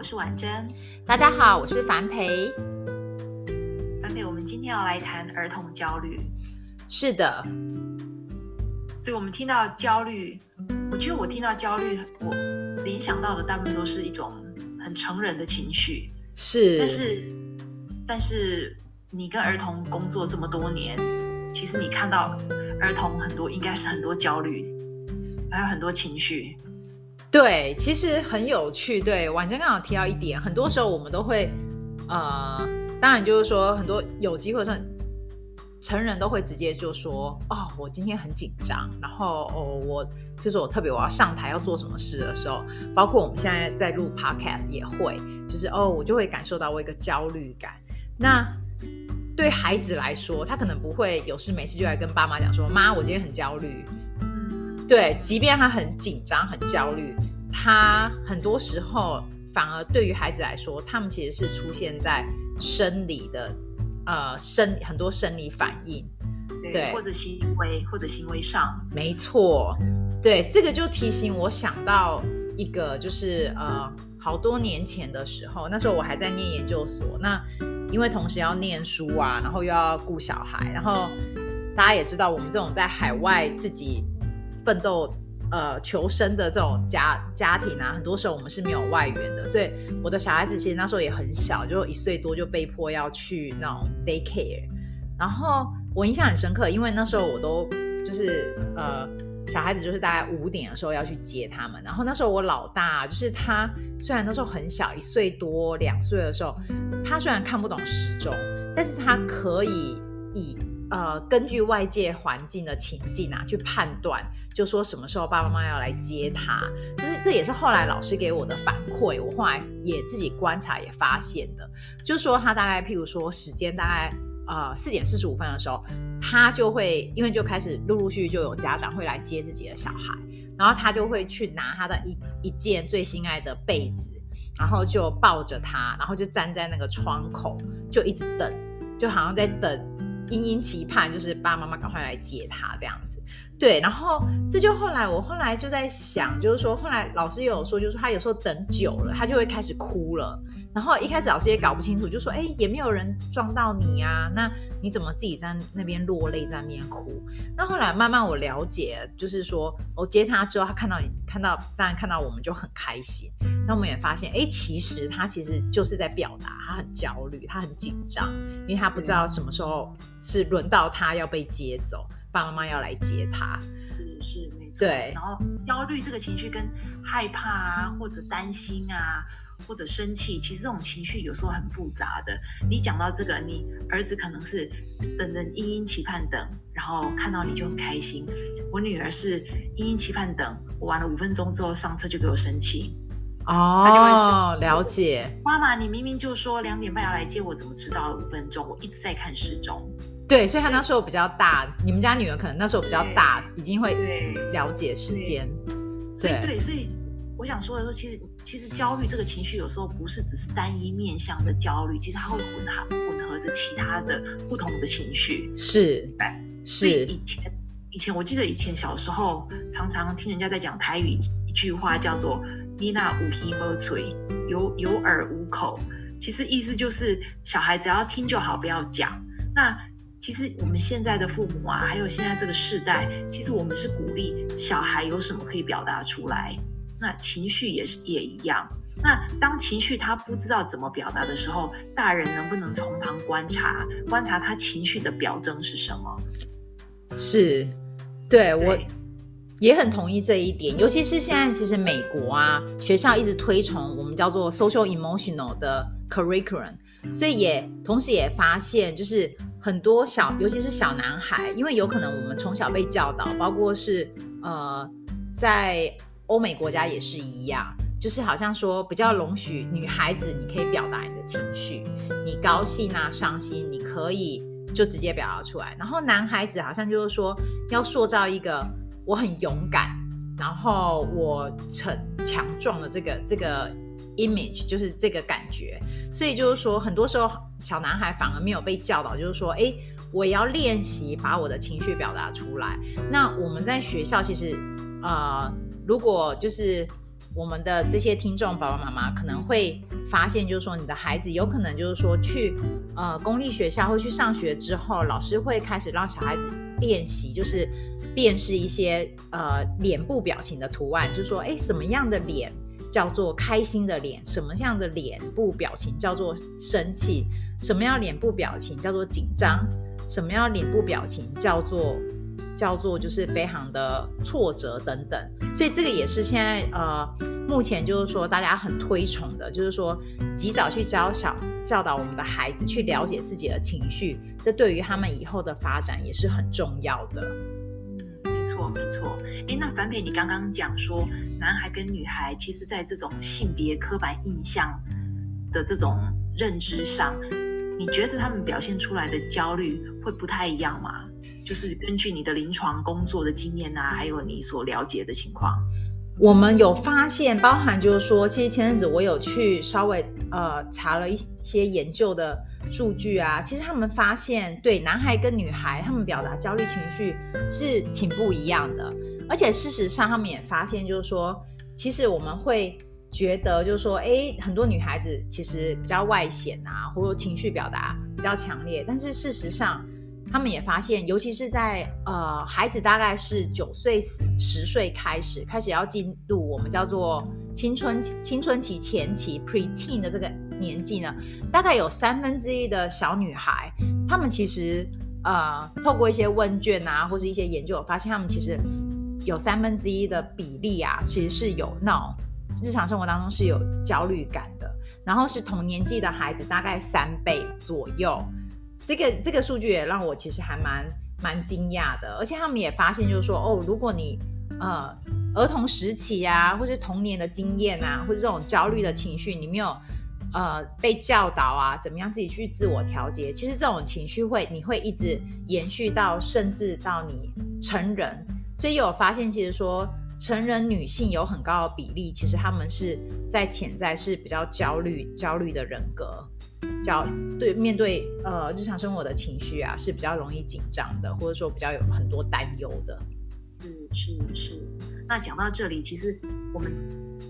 我是婉珍。大家好，我是樊培。樊培，我们今天要来谈儿童焦虑。是的，所以我们听到焦虑，我觉得我听到焦虑，我联想到的大部分都是一种很成人的情绪。是，但是，但是你跟儿童工作这么多年，其实你看到儿童很多，应该是很多焦虑，还有很多情绪。对，其实很有趣。对，婉珍刚好提到一点，很多时候我们都会，呃，当然就是说，很多有机会上，成人都会直接就说，哦，我今天很紧张，然后哦，我就是我特别我要上台要做什么事的时候，包括我们现在在录 podcast 也会，就是哦，我就会感受到我一个焦虑感。那对孩子来说，他可能不会有事没事就来跟爸妈讲说，妈，我今天很焦虑。对，即便他很紧张、很焦虑，他很多时候反而对于孩子来说，他们其实是出现在生理的，呃，生很多生理反应，对，对或者行为或者行为上，没错，对，这个就提醒我想到一个，就是呃，好多年前的时候，那时候我还在念研究所，那因为同时要念书啊，然后又要顾小孩，然后大家也知道，我们这种在海外自己。奋斗，呃，求生的这种家家庭啊，很多时候我们是没有外援的，所以我的小孩子其实那时候也很小，就一岁多就被迫要去那种 daycare，然后我印象很深刻，因为那时候我都就是呃，小孩子就是大概五点的时候要去接他们，然后那时候我老大就是他虽然那时候很小，一岁多两岁的时候，他虽然看不懂时钟，但是他可以以呃根据外界环境的情境啊去判断。就说什么时候爸爸妈妈要来接他，就是这也是后来老师给我的反馈，我后来也自己观察也发现的。就说他大概譬如说时间大概呃四点四十五分的时候，他就会因为就开始陆陆续续就有家长会来接自己的小孩，然后他就会去拿他的一一件最心爱的被子，然后就抱着他，然后就站在那个窗口就一直等，就好像在等，殷殷期盼，就是爸爸妈妈赶快来接他这样子。对，然后这就后来我后来就在想，就是说后来老师也有说，就是他有时候等久了，他就会开始哭了。然后一开始老师也搞不清楚，就说哎，也没有人撞到你啊，那你怎么自己在那边落泪，在那边哭？那后来慢慢我了解，就是说我接他之后，他看到你看到，当然看到我们就很开心。那我们也发现，哎，其实他其实就是在表达他很焦虑，他很紧张，因为他不知道什么时候是轮到他要被接走。爸爸妈妈要来接他，是是没错。对，然后焦虑这个情绪跟害怕啊，或者担心啊，或者生气，其实这种情绪有时候很复杂的。你讲到这个，你儿子可能是等等殷殷期盼等，然后看到你就很开心。我女儿是殷殷期盼等，我玩了五分钟之后上车就给我生气。哦，了解。妈妈，你明明就说两点半要来接我，怎么迟到了五分钟？我一直在看时钟。对，所以他那时候比较大，你们家女儿可能那时候比较大，已经会了解时间。对，对，所以我想说的说，其实其实焦虑这个情绪有时候不是只是单一面向的焦虑，其实它会混合混合着其他的不同的情绪。是，对，是。以前以前我记得以前小时候常常听人家在讲台语一句话叫做“你那无耳无嘴，有有耳无口”，其实意思就是小孩只要听就好，不要讲。那其实我们现在的父母啊，还有现在这个世代，其实我们是鼓励小孩有什么可以表达出来。那情绪也是也一样。那当情绪他不知道怎么表达的时候，大人能不能从旁观察，观察他情绪的表征是什么？是，对，对我也很同意这一点。尤其是现在，其实美国啊，学校一直推崇我们叫做 social emotional 的 curriculum，所以也同时也发现就是。很多小，尤其是小男孩，因为有可能我们从小被教导，包括是呃，在欧美国家也是一样，就是好像说比较容许女孩子你可以表达你的情绪，你高兴啊、伤心，你可以就直接表达出来。然后男孩子好像就是说要塑造一个我很勇敢，然后我很强壮的这个这个 image，就是这个感觉。所以就是说，很多时候小男孩反而没有被教导，就是说，哎，我也要练习把我的情绪表达出来。那我们在学校其实，呃。如果就是我们的这些听众爸爸妈妈可能会发现，就是说你的孩子有可能就是说去呃公立学校或去上学之后，老师会开始让小孩子练习，就是辨识一些呃脸部表情的图案，就是说哎什么样的脸叫做开心的脸，什么样的脸部表情叫做生气，什么样脸部表情叫做紧张，什么样脸部表情叫做。叫做就是非常的挫折等等，所以这个也是现在呃目前就是说大家很推崇的，就是说及早去教小教导我们的孩子去了解自己的情绪，这对于他们以后的发展也是很重要的。嗯，没错没错。诶，那凡培，你刚刚讲说男孩跟女孩其实在这种性别刻板印象的这种认知上，你觉得他们表现出来的焦虑会不太一样吗？就是根据你的临床工作的经验啊，还有你所了解的情况，我们有发现，包含就是说，其实前阵子我有去稍微呃查了一些研究的数据啊，其实他们发现，对男孩跟女孩，他们表达焦虑情绪是挺不一样的，而且事实上他们也发现，就是说，其实我们会觉得，就是说，哎，很多女孩子其实比较外显啊，或者情绪表达比较强烈，但是事实上。他们也发现，尤其是在呃孩子大概是九岁十岁开始，开始要进入我们叫做青春青春期前期 preteen 的这个年纪呢，大概有三分之一的小女孩，她们其实呃透过一些问卷啊，或是一些研究，发现她们其实有三分之一的比例啊，其实是有那种日常生活当中是有焦虑感的，然后是同年纪的孩子大概三倍左右。这个这个数据也让我其实还蛮蛮惊讶的，而且他们也发现，就是说，哦，如果你呃儿童时期啊，或是童年的经验啊，或者这种焦虑的情绪，你没有呃被教导啊，怎么样自己去自我调节，其实这种情绪会你会一直延续到甚至到你成人，所以有发现，其实说成人女性有很高的比例，其实他们是在潜在是比较焦虑焦虑的人格。焦对面对呃日常生活的情绪啊是比较容易紧张的，或者说比较有很多担忧的。是是是。那讲到这里，其实我们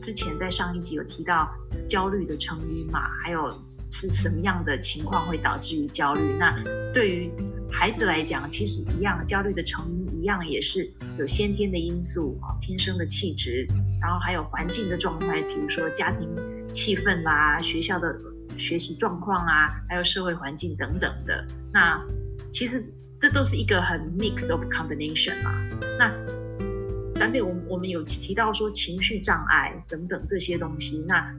之前在上一集有提到焦虑的成因嘛，还有是什么样的情况会导致于焦虑？那对于孩子来讲，其实一样，焦虑的成因一样也是有先天的因素啊，天生的气质，然后还有环境的状态，比如说家庭气氛啦，学校的。学习状况啊，还有社会环境等等的，那其实这都是一个很 mix of combination 嘛。那凡培，我我们有提到说情绪障碍等等这些东西，那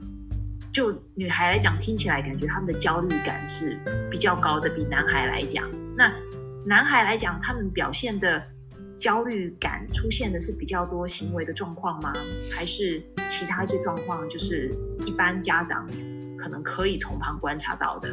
就女孩来讲，听起来感觉他们的焦虑感是比较高的，比男孩来讲。那男孩来讲，他们表现的焦虑感出现的是比较多行为的状况吗？还是其他一些状况，就是一般家长？可能可以从旁观察到的，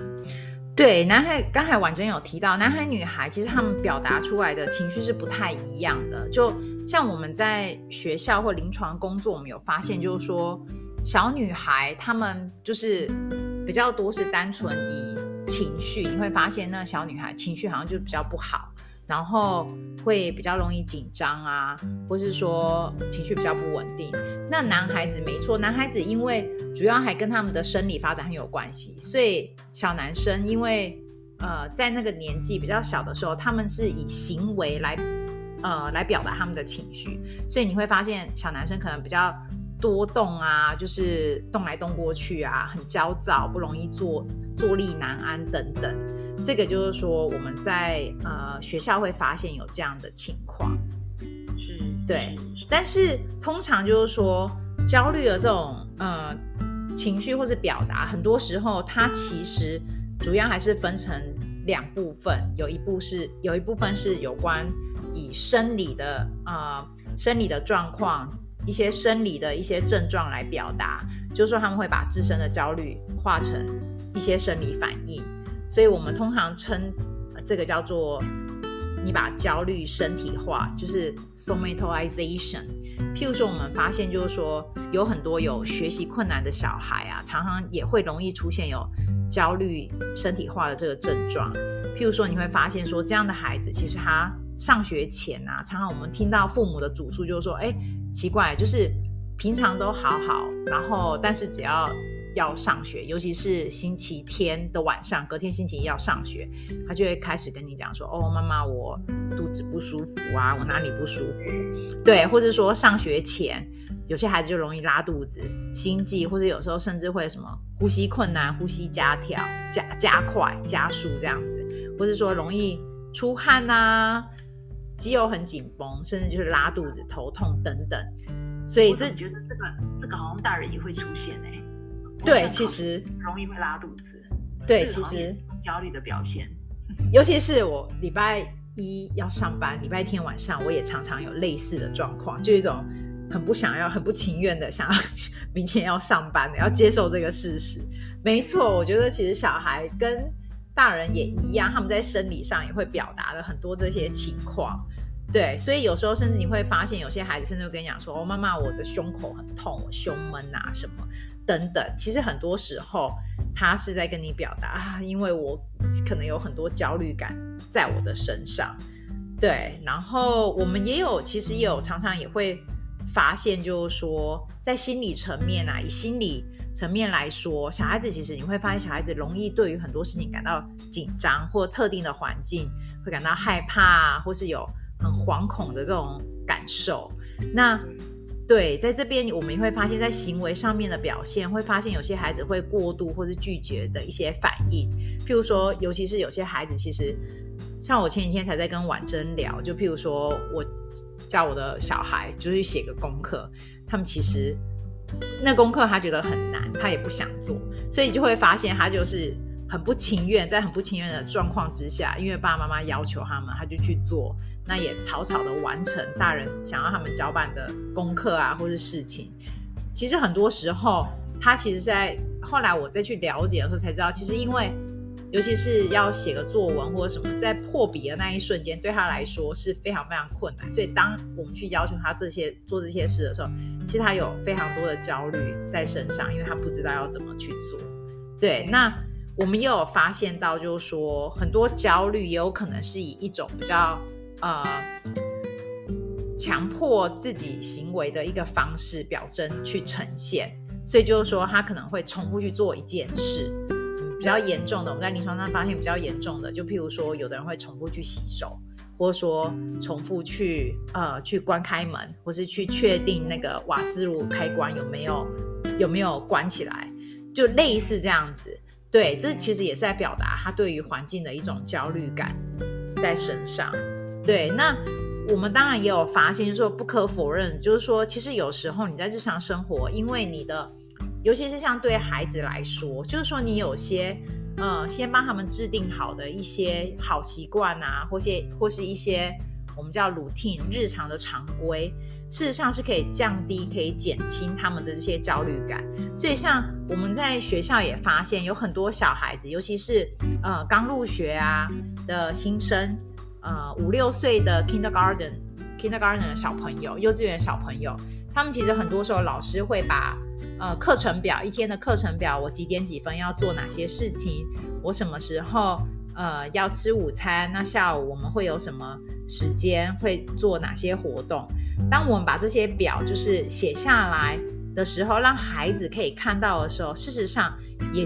对，男孩刚才婉珍有提到，男孩女孩其实他们表达出来的情绪是不太一样的。就像我们在学校或临床工作，我们有发现，就是说小女孩她们就是比较多是单纯以情绪，你会发现那小女孩情绪好像就比较不好。然后会比较容易紧张啊，或是说情绪比较不稳定。那男孩子没错，男孩子因为主要还跟他们的生理发展很有关系，所以小男生因为呃在那个年纪比较小的时候，他们是以行为来呃来表达他们的情绪，所以你会发现小男生可能比较多动啊，就是动来动过去啊，很焦躁，不容易坐坐立难安等等。这个就是说，我们在呃学校会发现有这样的情况，是，对。但是通常就是说，焦虑的这种呃情绪或是表达，很多时候它其实主要还是分成两部分，有一部是有一部分是有关以生理的呃生理的状况一些生理的一些症状来表达，就是说他们会把自身的焦虑化成一些生理反应，所以我们通常称这个叫做你把焦虑身体化，就是 somatization。譬如说，我们发现就是说有很多有学习困难的小孩啊，常常也会容易出现有焦虑身体化的这个症状。譬如说，你会发现说这样的孩子，其实他上学前啊，常常我们听到父母的主诉就是说，哎，奇怪，就是平常都好好，然后但是只要要上学，尤其是星期天的晚上，隔天星期一要上学，他就会开始跟你讲说：“哦，妈妈，我肚子不舒服啊，我哪里不舒服？”对，或者说上学前，有些孩子就容易拉肚子、心悸，或者有时候甚至会什么呼吸困难、呼吸加跳、加加快、加速这样子，或者说容易出汗啊，肌肉很紧绷，甚至就是拉肚子、头痛等等。所以这我觉得这个这个好像大人也会出现哎、欸。对，其实容易会拉肚子。对，其实焦虑的表现，尤其是我礼拜一要上班，礼拜天晚上我也常常有类似的状况，就一种很不想要、很不情愿的想要 明天要上班的，要接受这个事实。没错，我觉得其实小孩跟大人也一样，他们在生理上也会表达了很多这些情况。对，所以有时候甚至你会发现，有些孩子甚至会跟你讲说：“哦，妈妈，我的胸口很痛，我胸闷啊什么。”等等，其实很多时候他是在跟你表达啊，因为我可能有很多焦虑感在我的身上，对。然后我们也有，其实也有常常也会发现，就是说在心理层面啊，以心理层面来说，小孩子其实你会发现，小孩子容易对于很多事情感到紧张，或特定的环境会感到害怕，或是有很惶恐的这种感受。那对，在这边我们会发现，在行为上面的表现，会发现有些孩子会过度或是拒绝的一些反应。譬如说，尤其是有些孩子，其实像我前几天才在跟婉珍聊，就譬如说我叫我的小孩就去写个功课，他们其实那功课他觉得很难，他也不想做，所以就会发现他就是很不情愿，在很不情愿的状况之下，因为爸爸妈妈要求他们，他就去做。那也草草的完成大人想要他们交办的功课啊，或是事情。其实很多时候，他其实在后来我再去了解的时候才知道，其实因为尤其是要写个作文或者什么，在破笔的那一瞬间，对他来说是非常非常困难。所以当我们去要求他这些做这些事的时候，其实他有非常多的焦虑在身上，因为他不知道要怎么去做。对，那我们也有发现到，就是说很多焦虑也有可能是以一种比较。呃，强迫自己行为的一个方式表征去呈现，所以就是说他可能会重复去做一件事。比较严重的，我们在临床上发现比较严重的，就譬如说，有的人会重复去洗手，或者说重复去呃去关开门，或是去确定那个瓦斯炉开关有没有有没有关起来，就类似这样子。对，这其实也是在表达他对于环境的一种焦虑感在身上。对，那我们当然也有发现，就是说不可否认，就是说，其实有时候你在日常生活，因为你的，尤其是像对孩子来说，就是说你有些，呃，先帮他们制定好的一些好习惯啊，或些或是一些我们叫 routine 日常的常规，事实上是可以降低、可以减轻他们的这些焦虑感。所以，像我们在学校也发现，有很多小孩子，尤其是呃刚入学啊的新生。呃，五六岁的 kindergarten kindergarten 的小朋友，幼稚园小朋友，他们其实很多时候老师会把呃课程表，一天的课程表，我几点几分要做哪些事情，我什么时候呃要吃午餐，那下午我们会有什么时间会做哪些活动。当我们把这些表就是写下来的时候，让孩子可以看到的时候，事实上也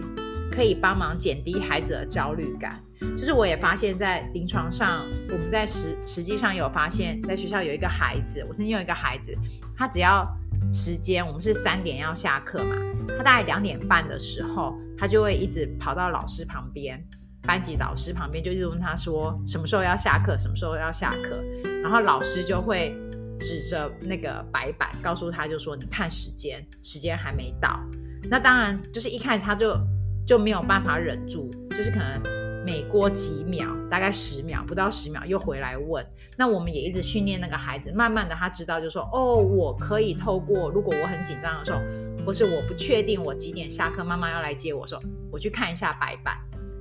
可以帮忙减低孩子的焦虑感。就是我也发现，在临床上，我们在实实际上有发现，在学校有一个孩子，我曾经有一个孩子，他只要时间，我们是三点要下课嘛，他大概两点半的时候，他就会一直跑到老师旁边，班级导师旁边，就一直问他说什么时候要下课，什么时候要下课，然后老师就会指着那个白板，告诉他就说，你看时间，时间还没到。那当然就是一开始他就就没有办法忍住，就是可能。每过几秒，大概十秒不到十秒又回来问。那我们也一直训练那个孩子，慢慢的他知道，就说哦，我可以透过如果我很紧张的时候，或是我不确定我几点下课，妈妈要来接我的时候，我去看一下白板。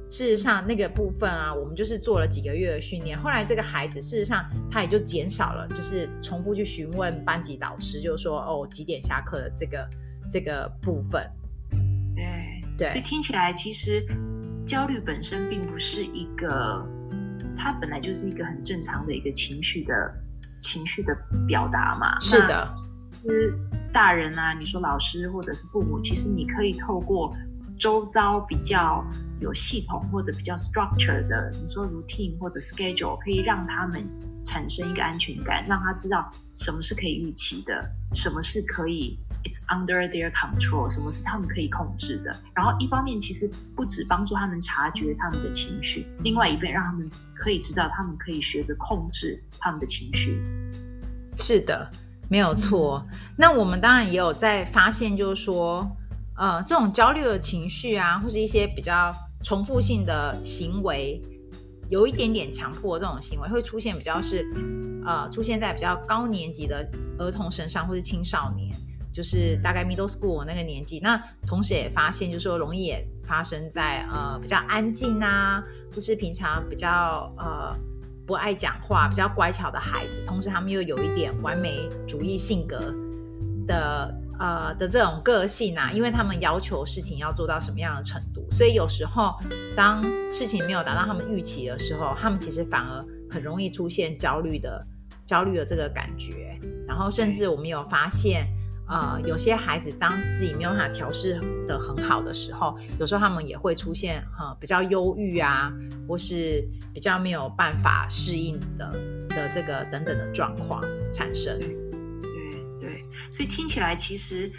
事实上，那个部分啊，我们就是做了几个月的训练。后来这个孩子，事实上他也就减少了，就是重复去询问班级导师，就是说哦几点下课的这个这个部分。对对，所以听起来其实焦虑本身并不是一个，它本来就是一个很正常的一个情绪的情绪的表达嘛。是的，其实大人啊，你说老师或者是父母，其实你可以透过。周遭比较有系统或者比较 structure 的，你说 routine 或者 schedule，可以让他们产生一个安全感，让他知道什么是可以预期的，什么是可以 it's under their control，什么是他们可以控制的。然后一方面其实不止帮助他们察觉他们的情绪，另外一边让他们可以知道他们可以学着控制他们的情绪。是的，没有错。那我们当然也有在发现，就是说。呃，这种焦虑的情绪啊，或是一些比较重复性的行为，有一点点强迫这种行为会出现，比较是呃出现在比较高年级的儿童身上，或是青少年，就是大概 middle school 那个年纪。那同时也发现，就是说容易也发生在呃比较安静啊，或是平常比较呃不爱讲话、比较乖巧的孩子，同时他们又有一点完美主义性格的。呃的这种个性啊，因为他们要求事情要做到什么样的程度，所以有时候当事情没有达到他们预期的时候，他们其实反而很容易出现焦虑的焦虑的这个感觉。然后甚至我们有发现，呃，有些孩子当自己没有办法调试的很好的时候，有时候他们也会出现呃比较忧郁啊，或是比较没有办法适应的的这个等等的状况产生。对对所以听起来其实，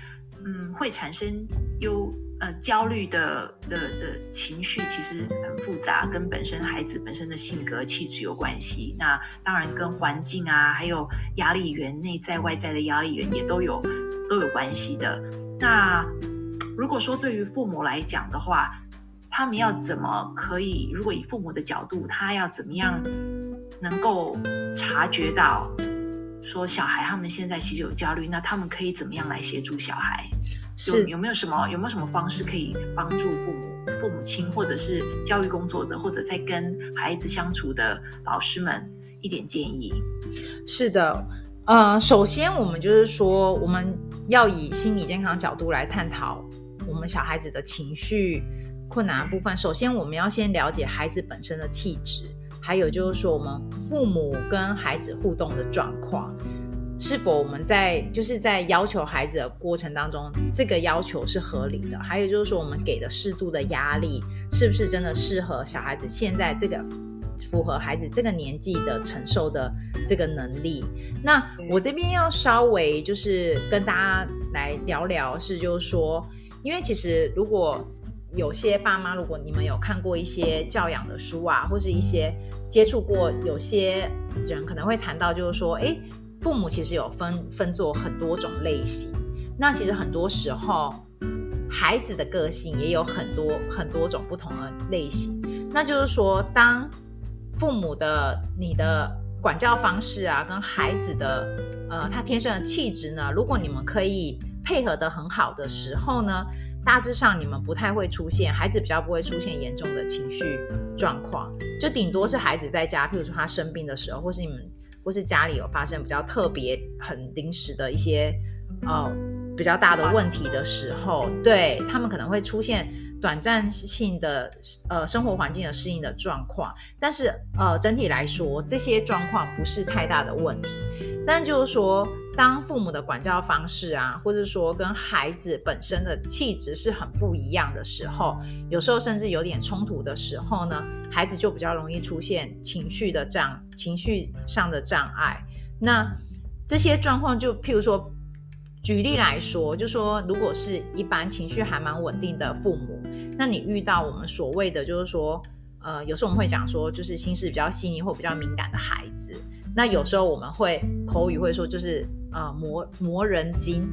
嗯，会产生忧呃焦虑的的的情绪，其实很复杂，跟本身孩子本身的性格气质有关系。那当然跟环境啊，还有压力源，内在外在的压力源也都有都有关系的。那如果说对于父母来讲的话，他们要怎么可以？如果以父母的角度，他要怎么样能够察觉到？说小孩他们现在其实有焦虑，那他们可以怎么样来协助小孩？是有，有没有什么有没有什么方式可以帮助父母、父母亲或者是教育工作者，或者在跟孩子相处的老师们一点建议？是的，呃，首先我们就是说，我们要以心理健康角度来探讨我们小孩子的情绪困难的部分。首先，我们要先了解孩子本身的气质。还有就是说，我们父母跟孩子互动的状况，是否我们在就是在要求孩子的过程当中，这个要求是合理的？还有就是说，我们给的适度的压力，是不是真的适合小孩子现在这个符合孩子这个年纪的承受的这个能力？那我这边要稍微就是跟大家来聊聊，是就是说，因为其实如果。有些爸妈，如果你们有看过一些教养的书啊，或是一些接触过，有些人可能会谈到，就是说，诶，父母其实有分分作很多种类型。那其实很多时候，孩子的个性也有很多很多种不同的类型。那就是说，当父母的你的管教方式啊，跟孩子的呃他天生的气质呢，如果你们可以配合得很好的时候呢，大致上，你们不太会出现，孩子比较不会出现严重的情绪状况，就顶多是孩子在家，譬如说他生病的时候，或是你们，或是家里有发生比较特别、很临时的一些，呃，比较大的问题的时候，对，他们可能会出现短暂性的，呃，生活环境的适应的状况，但是，呃，整体来说，这些状况不是太大的问题，但就是说。当父母的管教方式啊，或者说跟孩子本身的气质是很不一样的时候，有时候甚至有点冲突的时候呢，孩子就比较容易出现情绪的障、情绪上的障碍。那这些状况就譬如说，举例来说，就说如果是一般情绪还蛮稳定的父母，那你遇到我们所谓的就是说，呃，有时候我们会讲说，就是心思比较细腻或比较敏感的孩子，那有时候我们会口语会说就是。啊、呃，磨磨人精，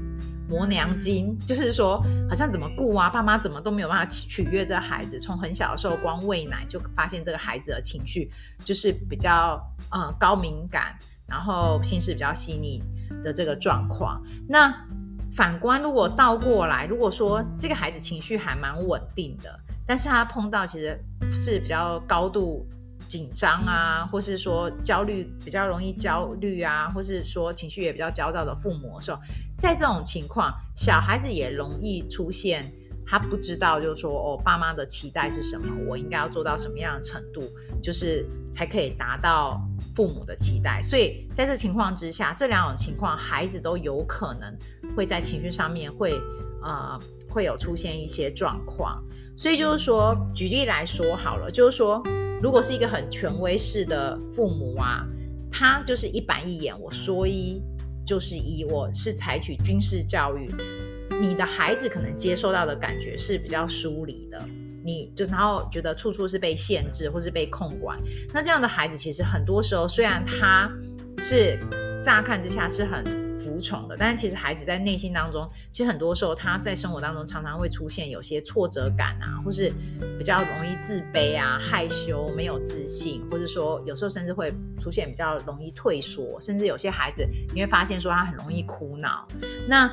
磨娘精，就是说好像怎么顾啊，爸妈怎么都没有办法取悦这个孩子。从很小的时候光喂奶就发现这个孩子的情绪就是比较呃高敏感，然后心思比较细腻的这个状况。那反观如果倒过来，如果说这个孩子情绪还蛮稳定的，但是他碰到其实是比较高度。紧张啊，或是说焦虑，比较容易焦虑啊，或是说情绪也比较焦躁的父母的时候，在这种情况，小孩子也容易出现，他不知道，就是说，哦，爸妈的期待是什么，我应该要做到什么样的程度，就是才可以达到父母的期待。所以在这情况之下，这两种情况，孩子都有可能会在情绪上面会呃会有出现一些状况。所以就是说，举例来说好了，就是说。如果是一个很权威式的父母啊，他就是一板一眼，我说一就是一，我是采取军事教育，你的孩子可能接受到的感觉是比较疏离的，你就然后觉得处处是被限制或是被控管，那这样的孩子其实很多时候虽然他是乍看之下是很。服从的，但是其实孩子在内心当中，其实很多时候他在生活当中常常会出现有些挫折感啊，或是比较容易自卑啊、害羞、没有自信，或者说有时候甚至会出现比较容易退缩，甚至有些孩子你会发现说他很容易哭闹。那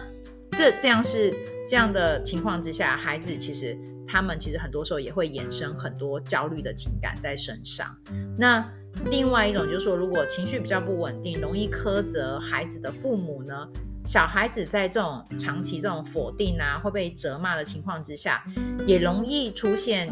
这这样是这样的情况之下，孩子其实他们其实很多时候也会衍生很多焦虑的情感在身上。那另外一种就是说，如果情绪比较不稳定，容易苛责孩子的父母呢，小孩子在这种长期这种否定啊，会被责骂的情况之下，也容易出现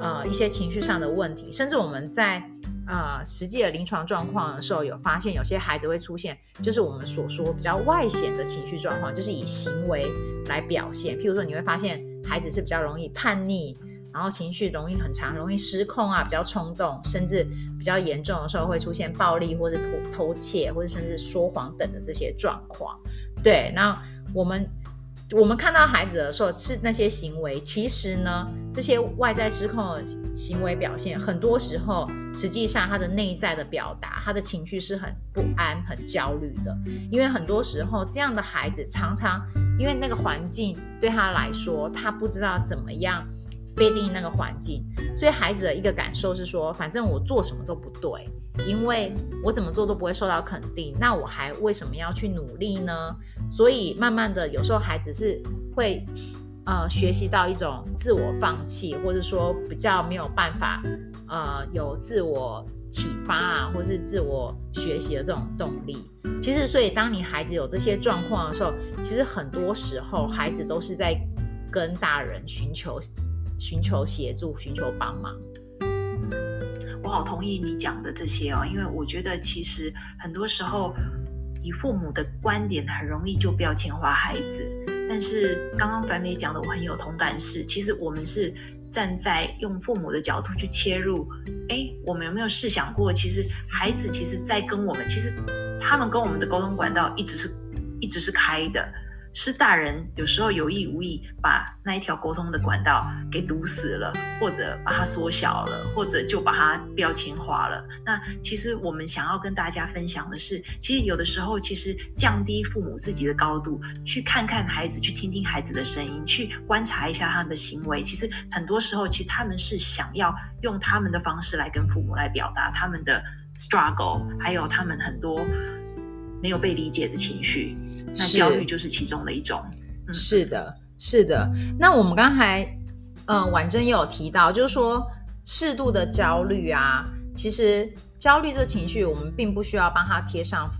呃一些情绪上的问题，甚至我们在呃实际的临床状况的时候，有发现有些孩子会出现，就是我们所说比较外显的情绪状况，就是以行为来表现，譬如说你会发现孩子是比较容易叛逆。然后情绪容易很长，容易失控啊，比较冲动，甚至比较严重的时候会出现暴力，或是偷偷窃，或者甚至说谎等的这些状况。对，那我们我们看到孩子的时候是那些行为，其实呢，这些外在失控的行为表现，很多时候实际上他的内在的表达，他的情绪是很不安、很焦虑的。因为很多时候这样的孩子常常因为那个环境对他来说，他不知道怎么样。被定义那个环境，所以孩子的一个感受是说，反正我做什么都不对，因为我怎么做都不会受到肯定，那我还为什么要去努力呢？所以慢慢的，有时候孩子是会呃学习到一种自我放弃，或者说比较没有办法呃有自我启发啊，或是自我学习的这种动力。其实，所以当你孩子有这些状况的时候，其实很多时候孩子都是在跟大人寻求。寻求协助，寻求帮忙。我好同意你讲的这些哦，因为我觉得其实很多时候以父母的观点很容易就标签化孩子。但是刚刚樊美讲的，我很有同感是，其实我们是站在用父母的角度去切入。诶，我们有没有试想过，其实孩子其实在跟我们，其实他们跟我们的沟通管道一直是一直是开的。是大人有时候有意无意把那一条沟通的管道给堵死了，或者把它缩小了，或者就把它标签化了。那其实我们想要跟大家分享的是，其实有的时候，其实降低父母自己的高度，去看看孩子，去听听孩子的声音，去观察一下他们的行为。其实很多时候，其实他们是想要用他们的方式来跟父母来表达他们的 struggle，还有他们很多没有被理解的情绪。那焦虑就是其中的一种，是，嗯、是的，是的。那我们刚才，嗯、呃，婉珍也有提到，就是说适度的焦虑啊，其实焦虑这个情绪，我们并不需要帮他贴上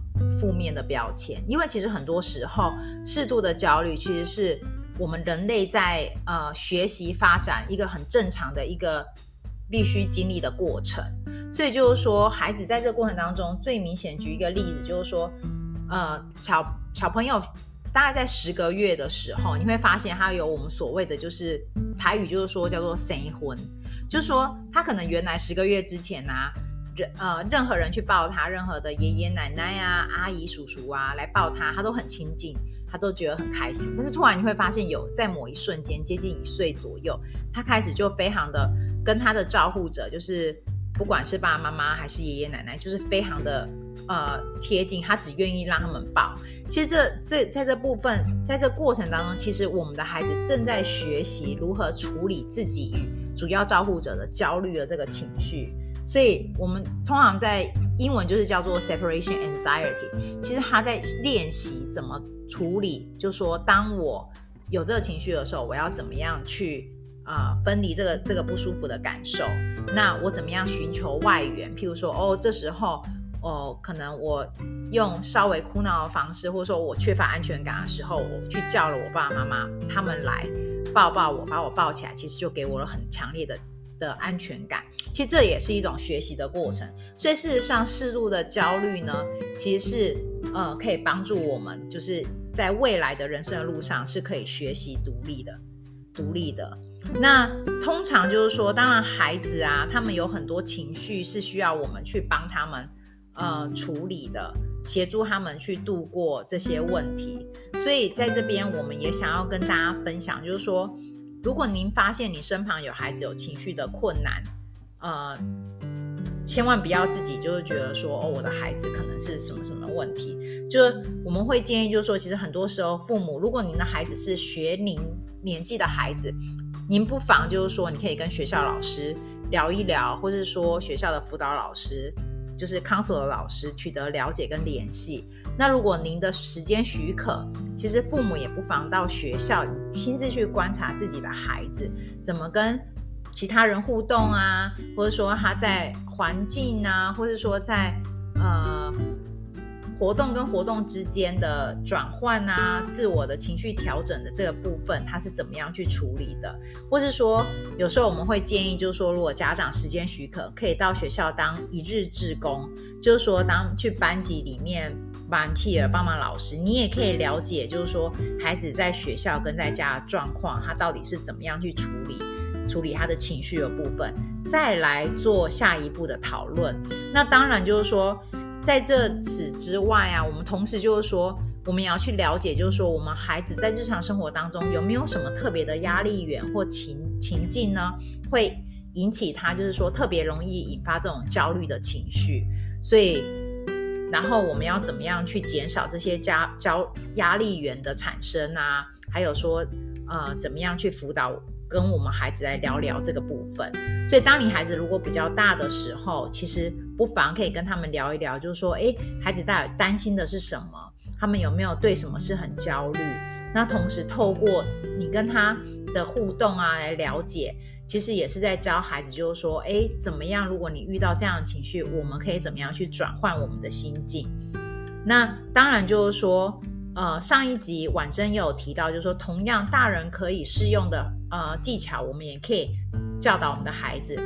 负面的标签，因为其实很多时候，适度的焦虑其实是我们人类在呃学习发展一个很正常的一个必须经历的过程。所以就是说，孩子在这个过程当中，最明显举一个例子，就是说，呃，小。小朋友大概在十个月的时候，你会发现他有我们所谓的就是台语就是说叫做生昏，就是说他可能原来十个月之前啊，任呃任何人去抱他，任何的爷爷奶奶啊、阿姨叔叔啊来抱他，他都很亲近，他都觉得很开心。但是突然你会发现有在某一瞬间接近一岁左右，他开始就非常的跟他的照护者就是。不管是爸爸妈妈还是爷爷奶奶，就是非常的呃贴近，他只愿意让他们抱。其实这这在这部分，在这过程当中，其实我们的孩子正在学习如何处理自己与主要照顾者的焦虑的这个情绪。所以，我们通常在英文就是叫做 separation anxiety。其实他在练习怎么处理，就说当我有这个情绪的时候，我要怎么样去、呃、分离这个这个不舒服的感受？那我怎么样寻求外援？譬如说，哦，这时候。哦，可能我用稍微哭闹的方式，或者说我缺乏安全感的时候，我去叫了我爸爸妈妈，他们来抱抱我，把我抱起来，其实就给我了很强烈的的安全感。其实这也是一种学习的过程。所以事实上，适度的焦虑呢，其实是呃可以帮助我们，就是在未来的人生的路上是可以学习独立的，独立的。那通常就是说，当然孩子啊，他们有很多情绪是需要我们去帮他们。呃，处理的协助他们去度过这些问题，所以在这边我们也想要跟大家分享，就是说，如果您发现你身旁有孩子有情绪的困难，呃，千万不要自己就是觉得说，哦，我的孩子可能是什么什么问题，就是我们会建议，就是说，其实很多时候父母，如果您的孩子是学龄年纪的孩子，您不妨就是说，你可以跟学校老师聊一聊，或是说学校的辅导老师。就是 counsel 的老师取得了解跟联系。那如果您的时间许可，其实父母也不妨到学校亲自去观察自己的孩子怎么跟其他人互动啊，或者说他在环境啊，或者说在呃。活动跟活动之间的转换啊，自我的情绪调整的这个部分，他是怎么样去处理的？或是说，有时候我们会建议，就是说，如果家长时间许可，可以到学校当一日志工，就是说，当去班级里面 volunteer 帮忙老师，你也可以了解，就是说，孩子在学校跟在家的状况，他到底是怎么样去处理处理他的情绪的部分，再来做下一步的讨论。那当然就是说。在这此之外啊，我们同时就是说，我们也要去了解，就是说，我们孩子在日常生活当中有没有什么特别的压力源或情情境呢，会引起他就是说特别容易引发这种焦虑的情绪。所以，然后我们要怎么样去减少这些加焦压力源的产生啊？还有说，呃，怎么样去辅导？跟我们孩子来聊聊这个部分，所以当你孩子如果比较大的时候，其实不妨可以跟他们聊一聊，就是说，诶，孩子大担心的是什么？他们有没有对什么事很焦虑？那同时透过你跟他的互动啊，来了解，其实也是在教孩子，就是说，诶，怎么样？如果你遇到这样的情绪，我们可以怎么样去转换我们的心境？那当然就是说。呃，上一集婉珍也有提到，就是说同样大人可以适用的呃技巧，我们也可以教导我们的孩子。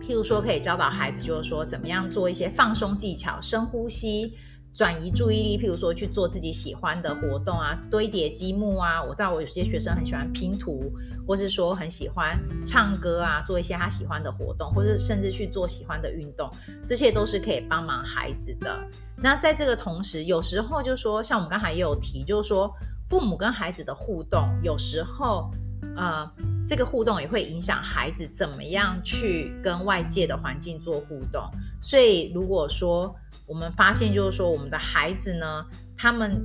譬如说，可以教导孩子，就是说怎么样做一些放松技巧，深呼吸。转移注意力，譬如说去做自己喜欢的活动啊，堆叠积木啊。我知道我有些学生很喜欢拼图，或是说很喜欢唱歌啊，做一些他喜欢的活动，或者甚至去做喜欢的运动，这些都是可以帮忙孩子的。那在这个同时，有时候就说，像我们刚才也有提，就是说父母跟孩子的互动，有时候呃，这个互动也会影响孩子怎么样去跟外界的环境做互动。所以如果说，我们发现，就是说，我们的孩子呢，他们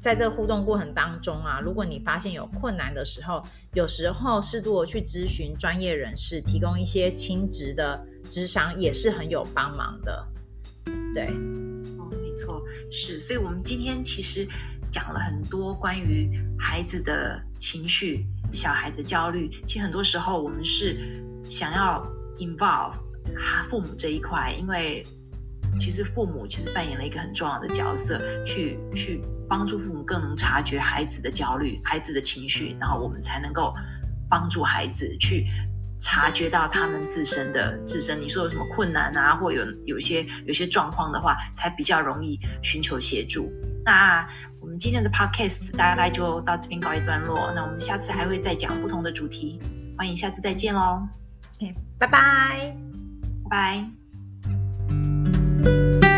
在这个互动过程当中啊，如果你发现有困难的时候，有时候适度的去咨询专业人士，提供一些亲职的智商，也是很有帮忙的。对，哦，没错，是。所以，我们今天其实讲了很多关于孩子的情绪、小孩的焦虑。其实很多时候，我们是想要 involve 父母这一块，因为。其实父母其实扮演了一个很重要的角色，去去帮助父母更能察觉孩子的焦虑、孩子的情绪，然后我们才能够帮助孩子去察觉到他们自身的自身。你说有什么困难啊，或有有一些有些状况的话，才比较容易寻求协助。那我们今天的 podcast 大概就到这边告一段落。那我们下次还会再讲不同的主题，欢迎下次再见喽。OK，拜拜，拜拜。